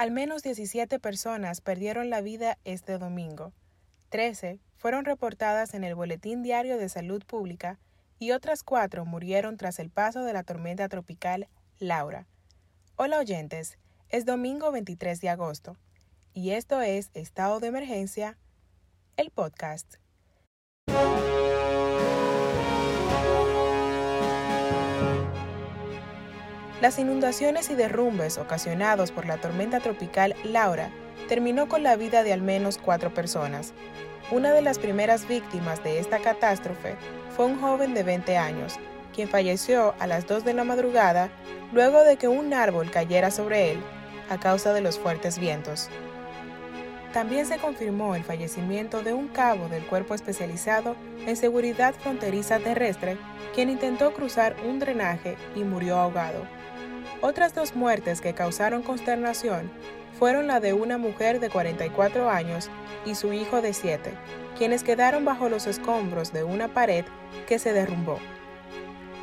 Al menos 17 personas perdieron la vida este domingo. 13 fueron reportadas en el Boletín Diario de Salud Pública y otras cuatro murieron tras el paso de la tormenta tropical Laura. Hola oyentes, es domingo 23 de agosto y esto es Estado de Emergencia, el podcast. Las inundaciones y derrumbes ocasionados por la tormenta tropical Laura terminó con la vida de al menos cuatro personas. Una de las primeras víctimas de esta catástrofe fue un joven de 20 años, quien falleció a las 2 de la madrugada luego de que un árbol cayera sobre él a causa de los fuertes vientos. También se confirmó el fallecimiento de un cabo del cuerpo especializado en seguridad fronteriza terrestre, quien intentó cruzar un drenaje y murió ahogado. Otras dos muertes que causaron consternación fueron la de una mujer de 44 años y su hijo de 7, quienes quedaron bajo los escombros de una pared que se derrumbó.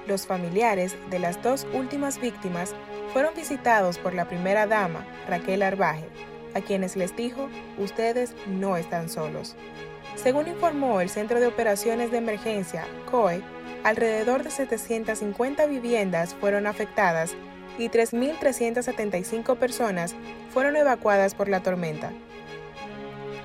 Los familiares de las dos últimas víctimas fueron visitados por la primera dama, Raquel Arbaje, a quienes les dijo, ustedes no están solos. Según informó el Centro de Operaciones de Emergencia, COE, alrededor de 750 viviendas fueron afectadas y 3.375 personas fueron evacuadas por la tormenta.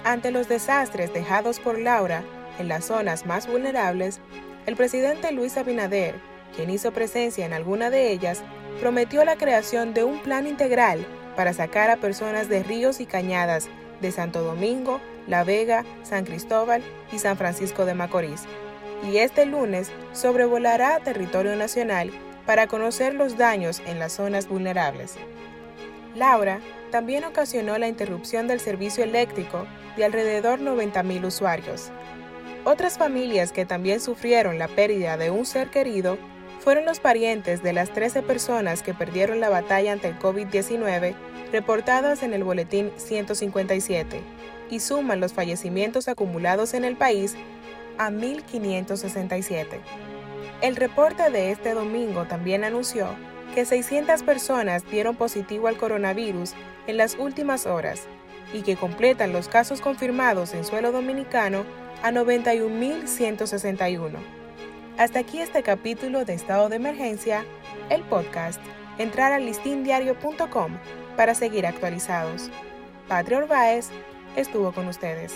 Ante los desastres dejados por Laura en las zonas más vulnerables, el presidente Luis Abinader, quien hizo presencia en alguna de ellas, prometió la creación de un plan integral para sacar a personas de ríos y cañadas de Santo Domingo, La Vega, San Cristóbal y San Francisco de Macorís. Y este lunes sobrevolará territorio nacional para conocer los daños en las zonas vulnerables. Laura también ocasionó la interrupción del servicio eléctrico de alrededor 90.000 usuarios. Otras familias que también sufrieron la pérdida de un ser querido fueron los parientes de las 13 personas que perdieron la batalla ante el COVID-19 reportadas en el Boletín 157 y suman los fallecimientos acumulados en el país a 1.567. El reporte de este domingo también anunció que 600 personas dieron positivo al coronavirus en las últimas horas y que completan los casos confirmados en suelo dominicano a 91.161. Hasta aquí este capítulo de Estado de Emergencia, el podcast. Entrar a listindiario.com para seguir actualizados. Patria Orbaez estuvo con ustedes.